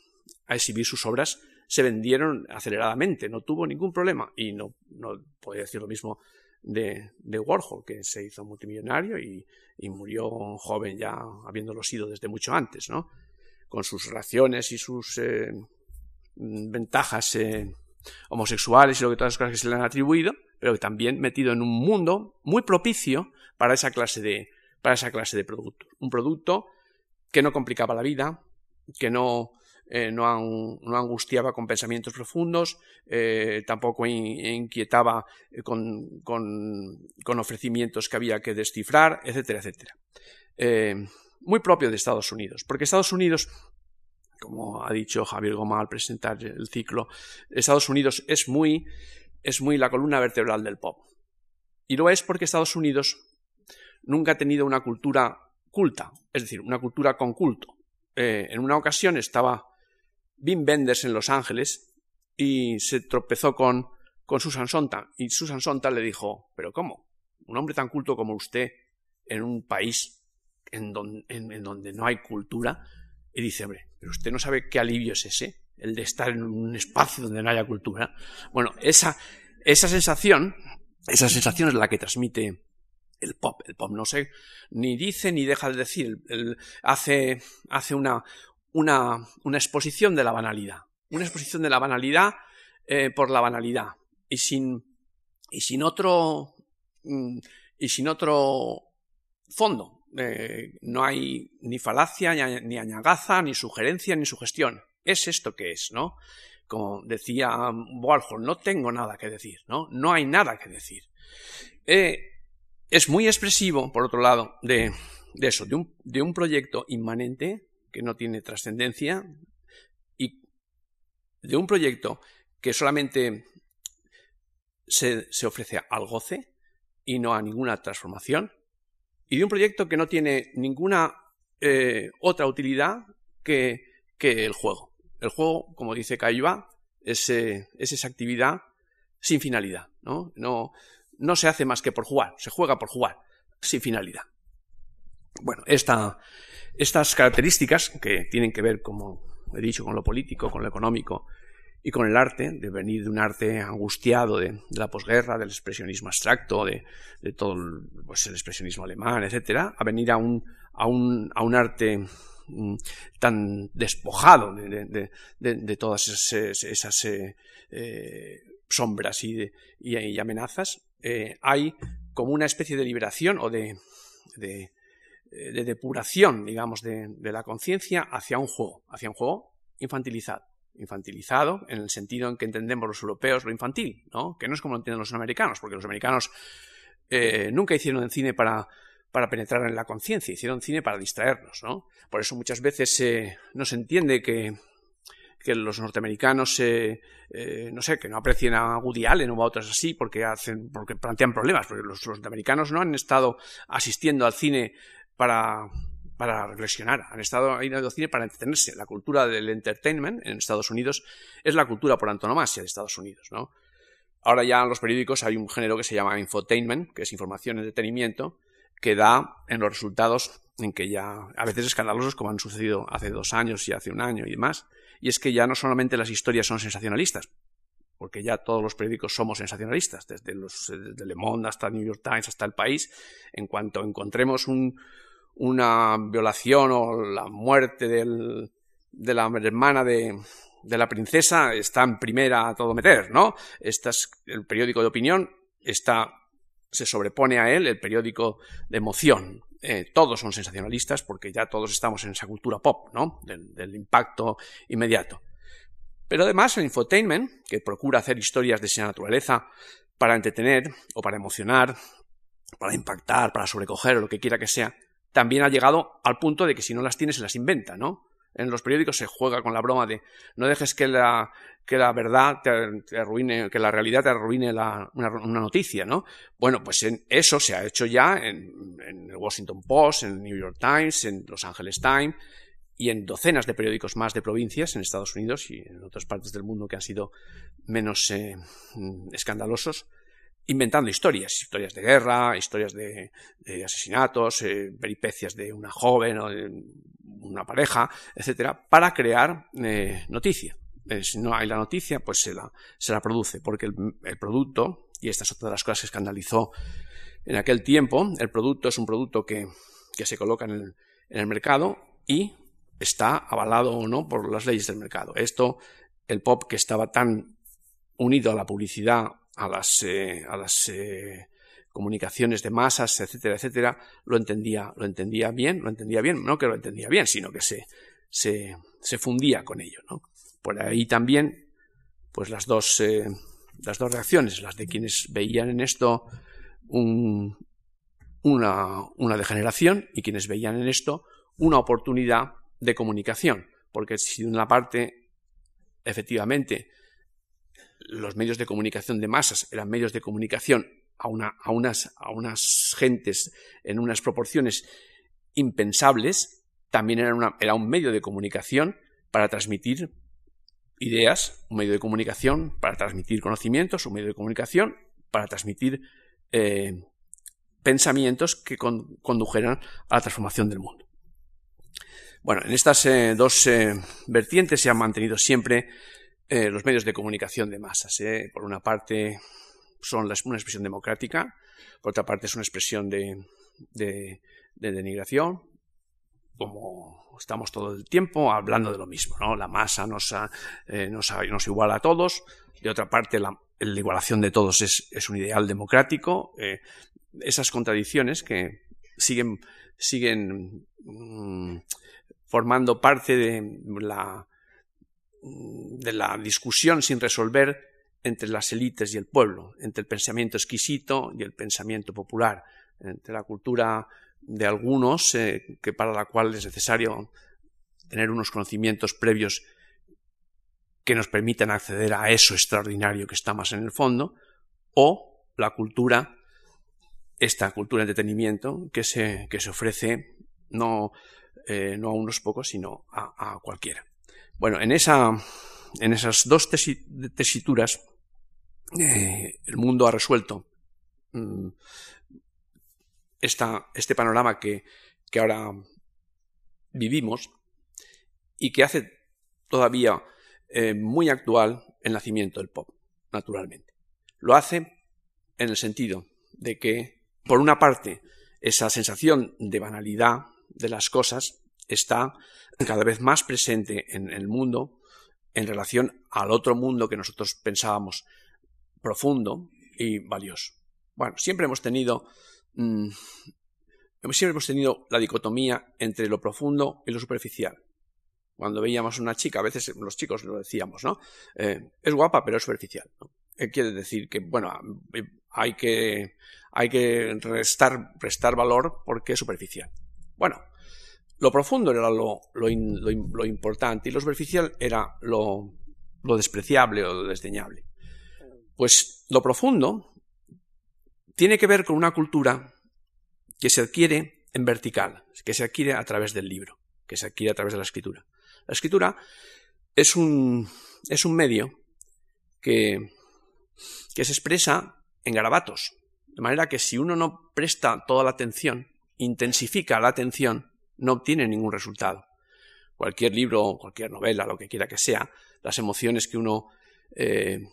exhibir sus obras, se vendieron aceleradamente, no tuvo ningún problema. Y no, no decir lo mismo de, Warhol, que se hizo multimillonario y, murió joven ya habiéndolo sido desde mucho antes, ¿no? Con sus relaciones y sus eh, ventajas eh, homosexuales y lo que todas las cosas que se le han atribuido, pero también metido en un mundo muy propicio para esa clase de, para esa clase de producto. Un producto que no complicaba la vida, que no, eh, no, angustiaba con pensamientos profundos, eh, tampoco inquietaba eh, con, con, ofrecimientos que había que descifrar, etcétera, etcétera. muy propio de Estados Unidos, porque Estados Unidos como ha dicho Javier Goma al presentar el ciclo, Estados Unidos es muy es muy la columna vertebral del pop. Y lo es porque Estados Unidos nunca ha tenido una cultura culta, es decir, una cultura con culto. En una ocasión estaba Wim Wenders en Los Ángeles y se tropezó con, con Susan Sontag. Y Susan Sontag le dijo, ¿pero cómo? Un hombre tan culto como usted en un país en en donde no hay cultura. Y dice, hombre, pero usted no sabe qué alivio es ese el de estar en un espacio donde no haya cultura. Bueno, esa, esa sensación, esa sensación es la que transmite el pop. El pop no sé, ni dice ni deja de decir. hace hace una, una, una, exposición de la banalidad. Una exposición de la banalidad eh, por la banalidad. Y sin, y sin otro. Mm, y sin otro fondo. Eh, no hay ni falacia, ni, añagaza, ni sugerencia, ni sugestión es esto que es, ¿no? como decía Warhol, no tengo nada que decir, ¿no? No hay nada que decir. Eh, es muy expresivo, por otro lado, de, eso, de un, de un proyecto inmanente que no tiene trascendencia y de un proyecto que solamente se, ofrece al goce y no a ninguna transformación, y de un proyecto que no tiene ninguna eh, otra utilidad que, que, el juego. El juego, como dice Cayuba, es, es, esa actividad sin finalidad. ¿no? No, no se hace más que por jugar, se juega por jugar, sin finalidad. Bueno, esta, estas características que tienen que ver, como he dicho, con lo político, con lo económico y con el arte, de venir de un arte angustiado de, la posguerra, del expresionismo abstracto, de, todo el, pues el, expresionismo alemán, etcétera, a venir a un, a un, a un arte mm, tan despojado de, todas esas, eh, eh, sombras y, y, amenazas, eh, hay como una especie de liberación o de, depuración, digamos, de, la conciencia hacia un juego, hacia un juego infantilizado infantilizado en el sentido en que entendemos los europeos lo infantil, ¿no? Que no es como lo entienden los americanos, porque los americanos eh, nunca hicieron el cine para, para penetrar en la conciencia, hicieron cine para distraernos, ¿no? Por eso muchas veces eh, no se entiende que, que los norteamericanos, eh, no sé, que no aprecien a Woody Allen o a otros así porque hacen, porque plantean problemas, porque los norteamericanos no han estado asistiendo al cine para para reflexionar, han estado ahí el cine para entretenerse. La cultura del entertainment en Estados Unidos es la cultura por antonomasia de Estados Unidos, ¿no? Ahora ya en los periódicos hay un género que se llama infotainment, que es información entretenimiento, que da en los resultados en que ya, a veces escandalosos, como han sucedido hace dos años y hace un año y demás, y es que ya no solamente las historias son sensacionalistas, porque ya todos los periódicos somos sensacionalistas, desde, los, desde Le Monde hasta New York Times hasta El País, en cuanto encontremos un, una violación o la muerte del, de la hermana de, de, la princesa está en primera a todo meter, ¿no? Este es el periódico de opinión está, se sobrepone a él el periódico de emoción. Eh, todos son sensacionalistas porque ya todos estamos en esa cultura pop, ¿no? Del, del impacto inmediato. Pero además el infotainment, que procura hacer historias de esa naturaleza para entretener o para emocionar, para impactar, para sobrecoger o lo que quiera que sea, también ha llegado al punto de que si no las tienes se las inventa, ¿no? En los periódicos se juega con la broma de no dejes que la, que la verdad te, arruine, que la realidad te arruine una, noticia, ¿no? Bueno, pues en eso se ha hecho ya en, el Washington Post, en el New York Times, en Los Angeles Times y en docenas de periódicos más de provincias en Estados Unidos y en otras partes del mundo que han sido menos eh, escandalosos inventando historias, historias de guerra, historias de, asesinatos, eh, peripecias de una joven o de una pareja, etcétera, para crear eh, noticia. Eh, si no hay la noticia, pues se la, se la produce, porque el, producto, y esta es otra de las cosas que escandalizó en aquel tiempo, el producto es un producto que, que se coloca en el, en el mercado y está avalado o no por las leyes del mercado. Esto, el pop que estaba tan unido a la publicidad a las, eh, a las eh, comunicaciones de masas, etcétera, etcétera, lo entendía, lo entendía bien, lo entendía bien, no que lo entendía bien, sino que se, se, se fundía con ello. ¿no? Por ahí también, pues las dos, eh, las dos reacciones, las de quienes veían en esto un, una, una degeneración y quienes veían en esto una oportunidad de comunicación, porque si de una parte, efectivamente, los medios de comunicación de masas eran medios de comunicación a, una, a, unas, a unas gentes en unas proporciones impensables, también era, era un medio de comunicación para transmitir ideas, un medio de comunicación para transmitir conocimientos, un medio de comunicación para transmitir eh, pensamientos que condujeran a la transformación del mundo. Bueno, en estas eh, dos eh, vertientes se han mantenido siempre eh, los medios de comunicación de masas. ¿eh? Por una parte son una expresión democrática, por otra parte es una expresión de, denigración, como estamos todo el tiempo hablando de lo mismo, ¿no? La masa nos, eh, nos, iguala a todos, de otra parte la, igualación de todos es, un ideal democrático. esas contradicciones que siguen, siguen mm, formando parte de la de la discusión sin resolver entre las élites y el pueblo, entre el pensamiento exquisito y el pensamiento popular, entre la cultura de algunos, eh, que para la cual es necesario tener unos conocimientos previos que nos permitan acceder a eso extraordinario que está más en el fondo, o la cultura, esta cultura de entretenimiento que se, que se ofrece no, eh, no a unos pocos, sino a, cualquiera. Bueno, en, esa, en esas dos tesituras, eh, el mundo ha resuelto mm, este panorama que, que ahora vivimos y que hace todavía eh, muy actual el nacimiento del pop, naturalmente. Lo hace en el sentido de que, por una parte, esa sensación de banalidad de las cosas está cada vez más presente en el mundo en relación al otro mundo que nosotros pensábamos profundo y valioso. Bueno, siempre hemos tenido mm, siempre hemos tenido la dicotomía entre lo profundo y lo superficial. Cuando veíamos una chica, a veces los chicos lo decíamos, ¿no? Eh, es guapa, pero es superficial. Eh, quiere decir que, bueno, hay que, hay que restar valor porque es superficial. Bueno, lo profundo era lo, lo, importante y lo superficial era lo, lo despreciable o lo desdeñable. Pues lo profundo tiene que ver con una cultura que se adquiere en vertical, que se adquiere a través del libro, que se adquiere a través de la escritura. La escritura es un, es un medio que, que se expresa en garabatos, de manera que si uno no presta toda la atención, intensifica la atención, no obtiene ningún resultado. Cualquier libro, cualquier novela, lo que quiera que sea, las emociones que uno eh,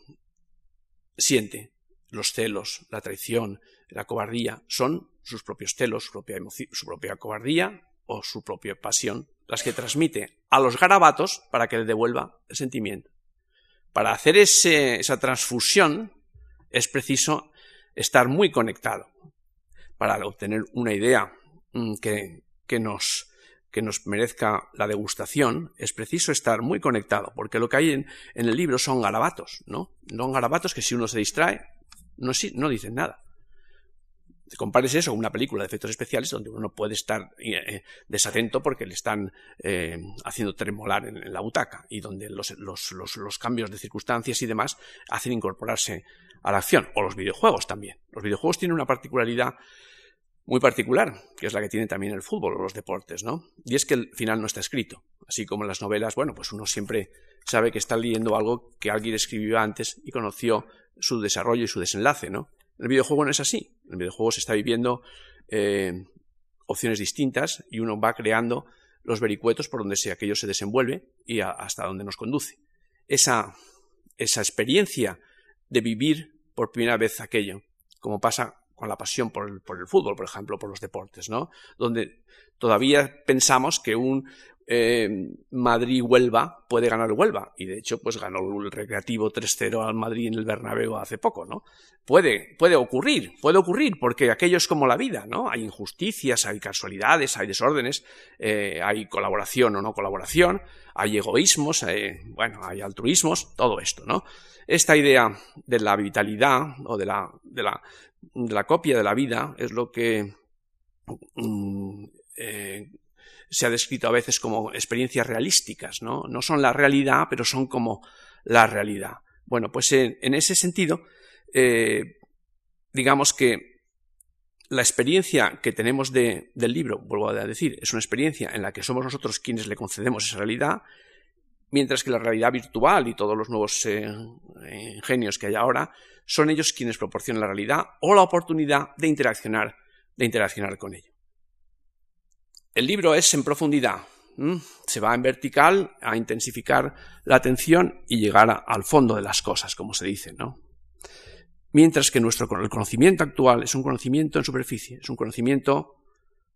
siente, los celos, la traición, la cobardía, son sus propios celos, su propia, su propia cobardía o su propia pasión las que transmite a los garabatos para que le devuelva el sentimiento. Para hacer esa transfusión es preciso estar muy conectado. Para obtener una idea mm, que, que, nos, que nos merezca la degustación, es preciso estar muy conectado, porque lo que hay en, el libro son garabatos, ¿no? Son garabatos que si uno se distrae, no, no dicen nada. Compares eso con una película de efectos especiales donde uno puede estar eh, eh, desatento porque le están eh, haciendo tremolar en, la butaca y donde los, los, cambios de circunstancias y demás hacen incorporarse a la acción. O los videojuegos también. Los videojuegos tienen una particularidad muy particular, que es la que tiene también el fútbol o los deportes, ¿no? Y es que el final no está escrito. Así como en las novelas, bueno, pues uno siempre sabe que está leyendo algo que alguien escribió antes y conoció su desarrollo y su desenlace, ¿no? El videojuego no es así. El videojuego se está viviendo eh, opciones distintas y uno va creando los vericuetos por donde sea aquello se desenvuelve y hasta donde nos conduce. Esa, esa experiencia de vivir por primera vez aquello, como pasa con la pasión por el, por el, fútbol, por ejemplo, por los deportes, ¿no? Donde todavía pensamos que un, eh, Madrid-Huelva puede ganar Huelva. Y de hecho, pues ganó el Recreativo 3-0 al Madrid en el Bernabéu hace poco, ¿no? Puede, puede ocurrir, puede ocurrir, porque aquello es como la vida, ¿no? Hay injusticias, hay casualidades, hay desórdenes, eh, hay colaboración o no colaboración, hay egoísmos, bueno, hay altruismos, todo esto, ¿no? Esta idea de la vitalidad o de la, de la, copia de la vida es lo que mm, eh, se ha descrito a veces como experiencias realísticas, ¿no? No son la realidad, pero son como la realidad. Bueno, pues en, ese sentido, eh, digamos que la experiencia que tenemos del libro, vuelvo a decir, es una experiencia en la que somos nosotros quienes le concedemos esa realidad, mientras que la realidad virtual y todos los nuevos eh, ingenios que hay ahora son ellos quienes proporcionan la realidad o la oportunidad de interaccionar, de interaccionar con ello. El libro es en profundidad. Se va en vertical a intensificar la atención y llegar al fondo de las cosas, como se dice, ¿no? Mientras que nuestro el conocimiento actual es un conocimiento en superficie, es un conocimiento,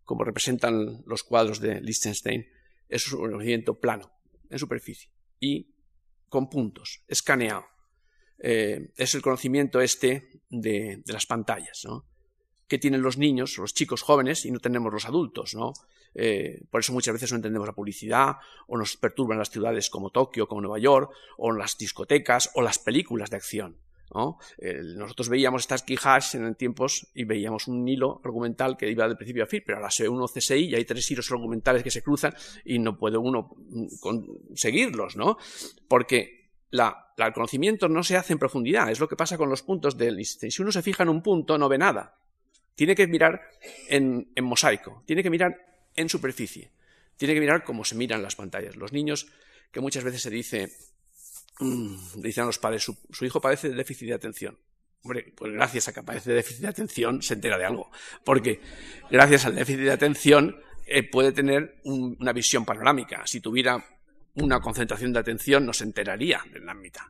como representan los cuadros de Liechtenstein, es un conocimiento plano, en superficie, y con puntos, escaneado. Eh, es el conocimiento este de, de las pantallas, ¿no? Que tienen los niños, los chicos jóvenes, y no tenemos los adultos, ¿no? Eh, por eso muchas veces no entendemos la publicidad o nos perturban las ciudades como Tokio, como Nueva York, o las discotecas o las películas de acción. nosotros veíamos estas quijas en tiempos y veíamos un hilo argumental que iba del principio a fin, pero ahora se ve uno CSI y hay tres hilos argumentales que se cruzan y no puede uno conseguirlos, ¿no? Porque el conocimiento no se hace en profundidad, es lo que pasa con los puntos del Si uno se fija en un punto, no ve nada. Tiene que mirar en mosaico, tiene que mirar en superficie. Tiene que mirar cómo se miran las pantallas. Los niños, que muchas veces se dice, mm, dicen a los padres, su, hijo padece de déficit de atención. Hombre, pues gracias a que padece de déficit de atención se entera de algo. Porque gracias al déficit de atención eh, puede tener una visión panorámica. Si tuviera una concentración de atención no se enteraría del ámbito.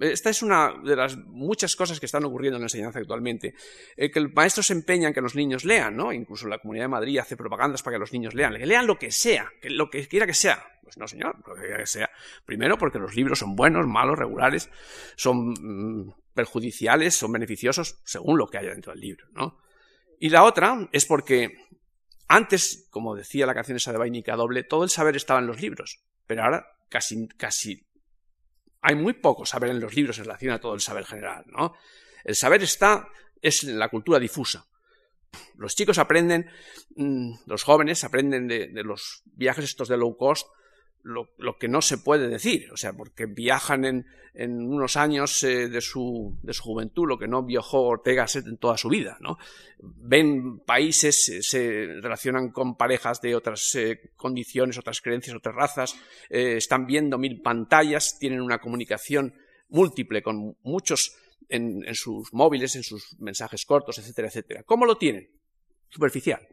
Esta es una de las muchas cosas que están ocurriendo en la enseñanza actualmente. Eh, que el maestro se empeña en que los niños lean, ¿no? Incluso la Comunidad de Madrid hace propagandas para que los niños lean. Que lean lo que sea, que lo que quiera que sea. Pues no, señor, lo que quiera que sea. Primero, porque los libros son buenos, malos, regulares, son mm, perjudiciales, son beneficiosos, según lo que haya dentro del libro, ¿no? Y la otra es porque antes, como decía la canción esa de Vainica Doble, todo el saber estaba en los libros. Pero ahora casi, casi hay muy poco saber en los libros en relación a todo el saber general, ¿no? El saber está, es la cultura difusa. Los chicos aprenden, mm, los jóvenes aprenden de, de los viajes estos de low cost, lo, que no se puede decir, o sea, porque viajan en, unos años eh, de, su, de, su, juventud, lo que no viajó Ortega en toda su vida, ¿no? Ven países, se relacionan con parejas de otras eh, condiciones, otras creencias, otras razas, eh, están viendo mil pantallas, tienen una comunicación múltiple con muchos en, en sus móviles, en sus mensajes cortos, etcétera, etcétera. ¿Cómo lo tienen? Superficial,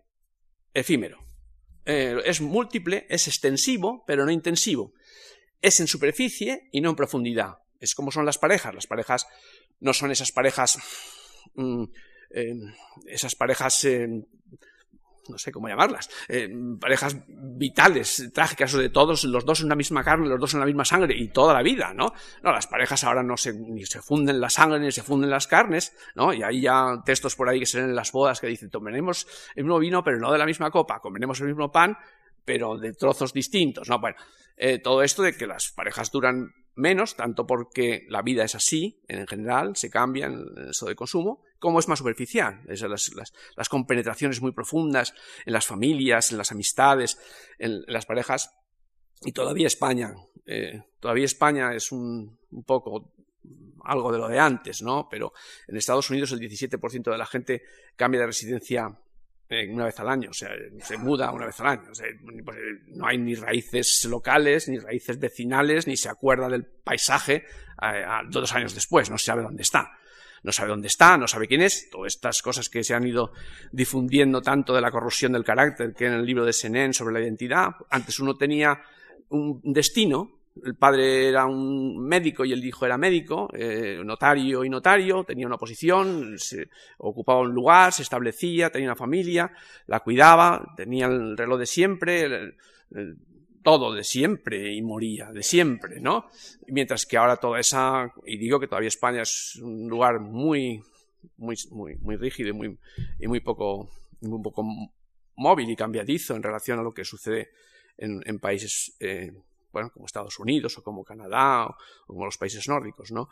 efímero. Eh, es múltiple, es extensivo, pero no intensivo. Es en superficie y no en profundidad. Es como son las parejas. Las parejas no son esas parejas, mm, eh, esas parejas eh, no sé cómo llamarlas, eh, parejas vitales, trágicas, de todos, los dos en una misma carne, los dos en la misma sangre y toda la vida, ¿no? No, las parejas ahora no se, ni se funden la sangre ni se funden las carnes, ¿no? Y hay ya textos por ahí que se ven en las bodas que dicen, tomaremos el mismo vino, pero no de la misma copa, comeremos el mismo pan, pero de trozos distintos, ¿no? Bueno, eh, todo esto de que las parejas duran menos, tanto porque la vida es así, en general, se cambia en eso de consumo, como es más superficial. Es las, las, compenetraciones muy profundas en las familias, en las amistades, en, las parejas. Y todavía España, eh, todavía España es un, un poco algo de lo de antes, ¿no? Pero en Estados Unidos el 17% de la gente cambia de residencia una vez al año, o sea, se muda una vez al año. Pues, no hay ni raíces locales, ni raíces vecinales, ni se acuerda del paisaje eh, dos años después, no se sabe dónde está. No sabe dónde está, no sabe quién es, todas estas cosas que se han ido difundiendo tanto de la corrosión del carácter que en el libro de Senen sobre la identidad. Antes uno tenía un destino, el padre era un médico y el hijo era médico, eh, notario y notario, tenía una posición, se ocupaba un lugar, se establecía, tenía una familia, la cuidaba, tenía el reloj de siempre, todo de siempre y moría de siempre, ¿no? Mientras que ahora toda esa, y digo que todavía España es un lugar muy, muy, muy, muy rígido y muy, y muy poco, muy poco móvil y cambiadizo en relación a lo que sucede en, países eh, bueno, como Estados Unidos o como Canadá o, como los países nórdicos, ¿no?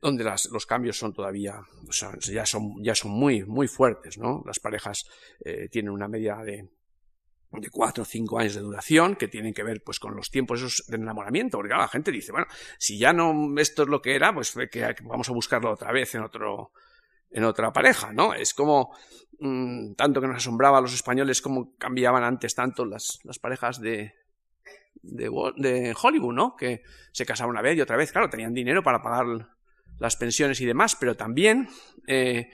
Donde los cambios son todavía, o sea, ya son, ya son muy, muy fuertes, ¿no? Las parejas eh, tienen una media de, de cuatro o cinco años de duración que tienen que ver pues con los tiempos de enamoramiento porque la gente dice bueno si ya no esto es lo que era pues que vamos a buscarlo otra vez en otro en otra pareja no es como mm, tanto que nos asombraba a los españoles cómo cambiaban antes tanto las, las parejas de, de, Hollywood, ¿no? Que se casaban una vez y otra vez, claro, tenían dinero para pagar las pensiones y demás, pero también, eh,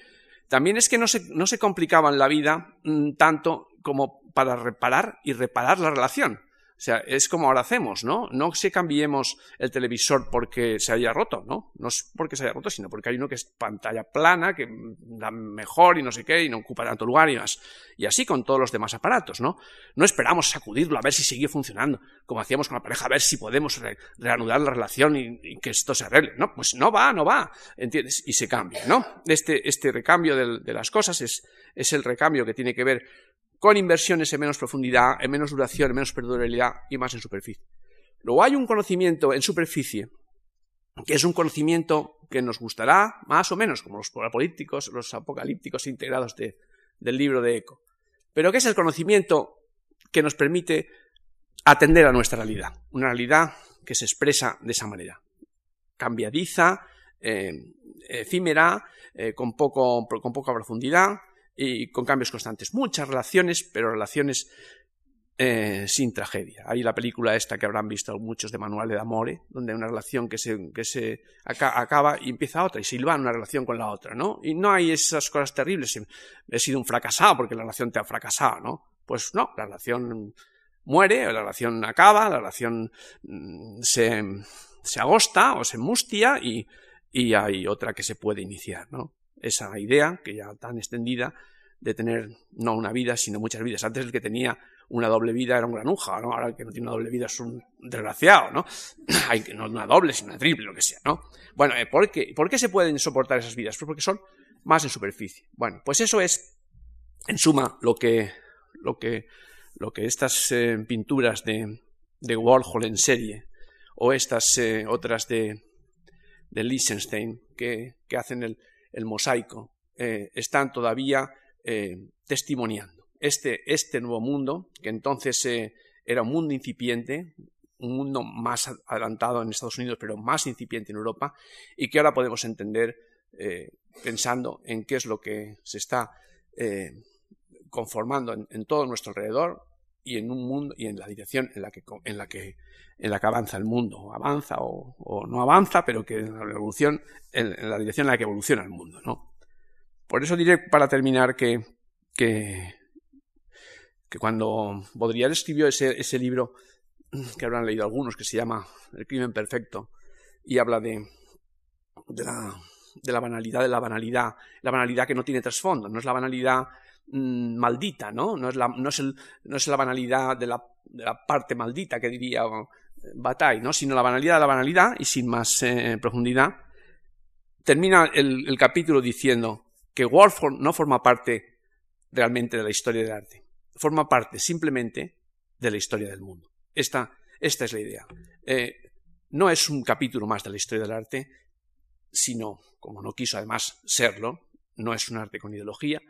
también es que no se, no se complicaban la vida mm, tanto como para reparar y reparar la relación. O sea, es como ahora hacemos, ¿no? No se cambiemos el televisor porque se haya roto, ¿no? No es porque se haya roto, sino porque hay uno que es pantalla plana, que da mejor y no sé qué, y no ocupa tanto lugar y más. Y así con todos los demás aparatos, ¿no? No esperamos sacudirlo a ver si sigue funcionando, como hacíamos con la pareja, a ver si podemos reanudar la relación y, que esto se arregle. No, pues no va, no va, ¿entiendes? Y se cambia, ¿no? Este, este recambio de, de las cosas es, es el recambio que tiene que ver con inversiones en menos profundidad, en menos duración, en menos perdurabilidad y más en superficie. Luego hay un conocimiento en superficie, que es un conocimiento que nos gustará más o menos, como los los apocalípticos integrados del libro de Eco, pero que es el conocimiento que nos permite atender a nuestra realidad, una realidad que se expresa de esa manera, cambiadiza, eh, efímera, eh, con, poco, con poca profundidad y con cambios constantes. Muchas relaciones, pero relaciones eh, sin tragedia. Hay la película esta que habrán visto muchos de Manuel de Amore, donde hay una relación que se, que se acaba y empieza otra, y se hilva una relación con la otra, ¿no? Y no hay esas cosas terribles. He sido un fracasado porque la relación te ha fracasado, ¿no? Pues no, la relación muere, la relación acaba, la relación mm, se, se agosta o se mustia y, y hay otra que se puede iniciar, ¿no? Esa idea, que ya tan extendida, de tener no una vida, sino muchas vidas. Antes el que tenía una doble vida era un granuja, ¿no? Ahora el que no tiene una doble vida es un desgraciado, ¿no? Hay no una doble, sino una triple, lo que sea, ¿no? Bueno, eh, ¿por qué? ¿por qué se pueden soportar esas vidas? Pues porque son más en superficie. Bueno, pues eso es, en suma, lo que, lo que, lo que estas eh, pinturas de, de Warhol en serie, o estas eh, otras de, de Liechtenstein, que, que hacen el, el mosaico, están todavía testimoniando. Este, este nuevo mundo, que entonces eh, era un mundo incipiente, un mundo más adelantado en Estados Unidos, pero más incipiente en Europa, y que ahora podemos entender eh, pensando en qué es lo que se está eh, conformando en, todo nuestro alrededor y en un mundo y en la dirección en la que, en la que, en la que avanza el mundo, avanza o, no avanza, pero que en la evolución, en, la dirección en la que evoluciona el mundo, ¿no? Por eso diré para terminar que, que que cuando Baudrillard escribió ese, ese libro, que habrán leído algunos, que se llama El crimen perfecto, y habla de, de, la, de la banalidad de la banalidad, la banalidad que no tiene trasfondo, no es la banalidad mm, maldita, ¿no? No es, la, no, es el, no es la banalidad de la, de la, parte maldita que diría Bataille, ¿no? Sino la banalidad de la banalidad, y sin más eh, profundidad, termina el, el capítulo diciendo que Warford no forma parte realmente de la historia del arte forma parte simplemente de la historia del mundo. Esta, esta es la idea. Eh, no es un capítulo más de la historia del arte, sino, como no quiso además serlo, no es un arte con ideología,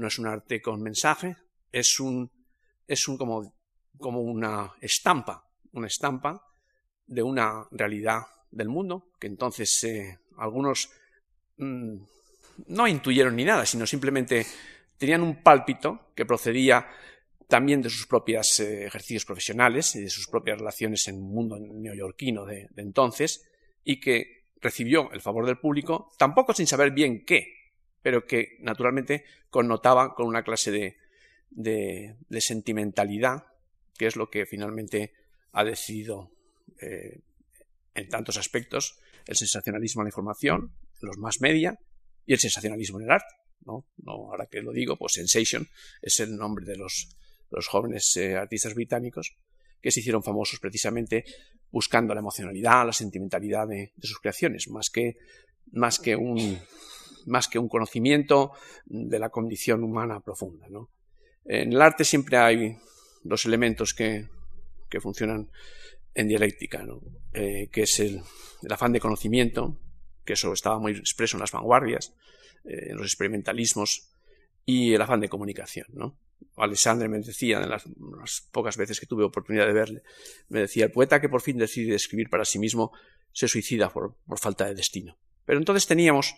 no es un arte con mensaje, es un, es un como, como una estampa, una estampa de una realidad del mundo, que entonces eh, algunos mm, no intuyeron ni nada, sino simplemente tenían un pálpito que procedía también de sus propios eh, ejercicios profesionales y de sus propias relaciones en el mundo neoyorquino de, entonces, y que recibió el favor del público, tampoco sin saber bien qué, pero que naturalmente connotaba con una clase de, de, sentimentalidad, que es lo que finalmente ha decidido eh, en tantos aspectos el sensacionalismo en la información, los más media y el sensacionalismo en el arte. ¿no? ahora que lo digo, pues Sensation es el nombre de los, jóvenes eh, artistas británicos que se hicieron famosos precisamente buscando la emocionalidad, la sentimentalidad de, sus creaciones, más que, más, que un, más que un conocimiento de la condición humana profunda. En el arte siempre hay dos elementos que, que funcionan en dialéctica, eh, que es el, afán de conocimiento, que eso estaba muy expreso en las vanguardias, eh, en los experimentalismos, y el afán de comunicación. ¿no? Alexandre me decía, en las, pocas veces que tuve oportunidad de verle, me decía, el poeta que por fin decide escribir para sí mismo se suicida por, falta de destino. Pero entonces teníamos,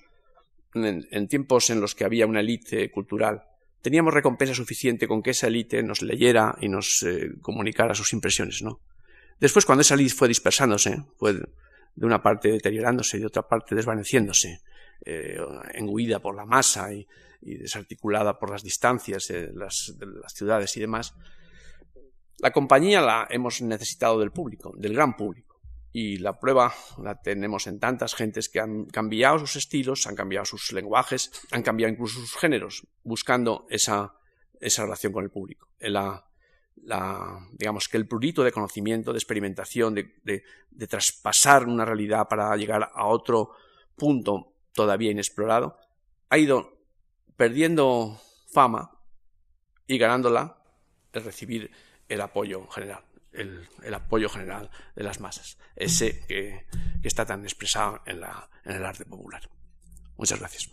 en, tiempos en los que había una élite cultural, teníamos recompensa suficiente con que esa élite nos leyera y nos eh, comunicara sus impresiones, ¿no? Después, cuando esa élite fue dispersándose, fue de una parte deteriorándose y de otra parte desvaneciéndose, eh, por la masa y, y desarticulada por las distancias de las, ciudades y demás, la compañía la hemos necesitado del público, del gran público. Y la prueba la tenemos en tantas gentes que han cambiado sus estilos, han cambiado sus lenguajes, han cambiado incluso sus géneros, buscando esa, esa relación con el público. La, la, digamos que el prurito de conocimiento, de experimentación, de, traspasar una realidad para llegar a otro punto todavía inexplorado, ha ido perdiendo fama y ganándola es recibir el apoyo general, el, apoyo general de las masas, ese que, está tan expresado en, la, en el arte popular. Muchas gracias.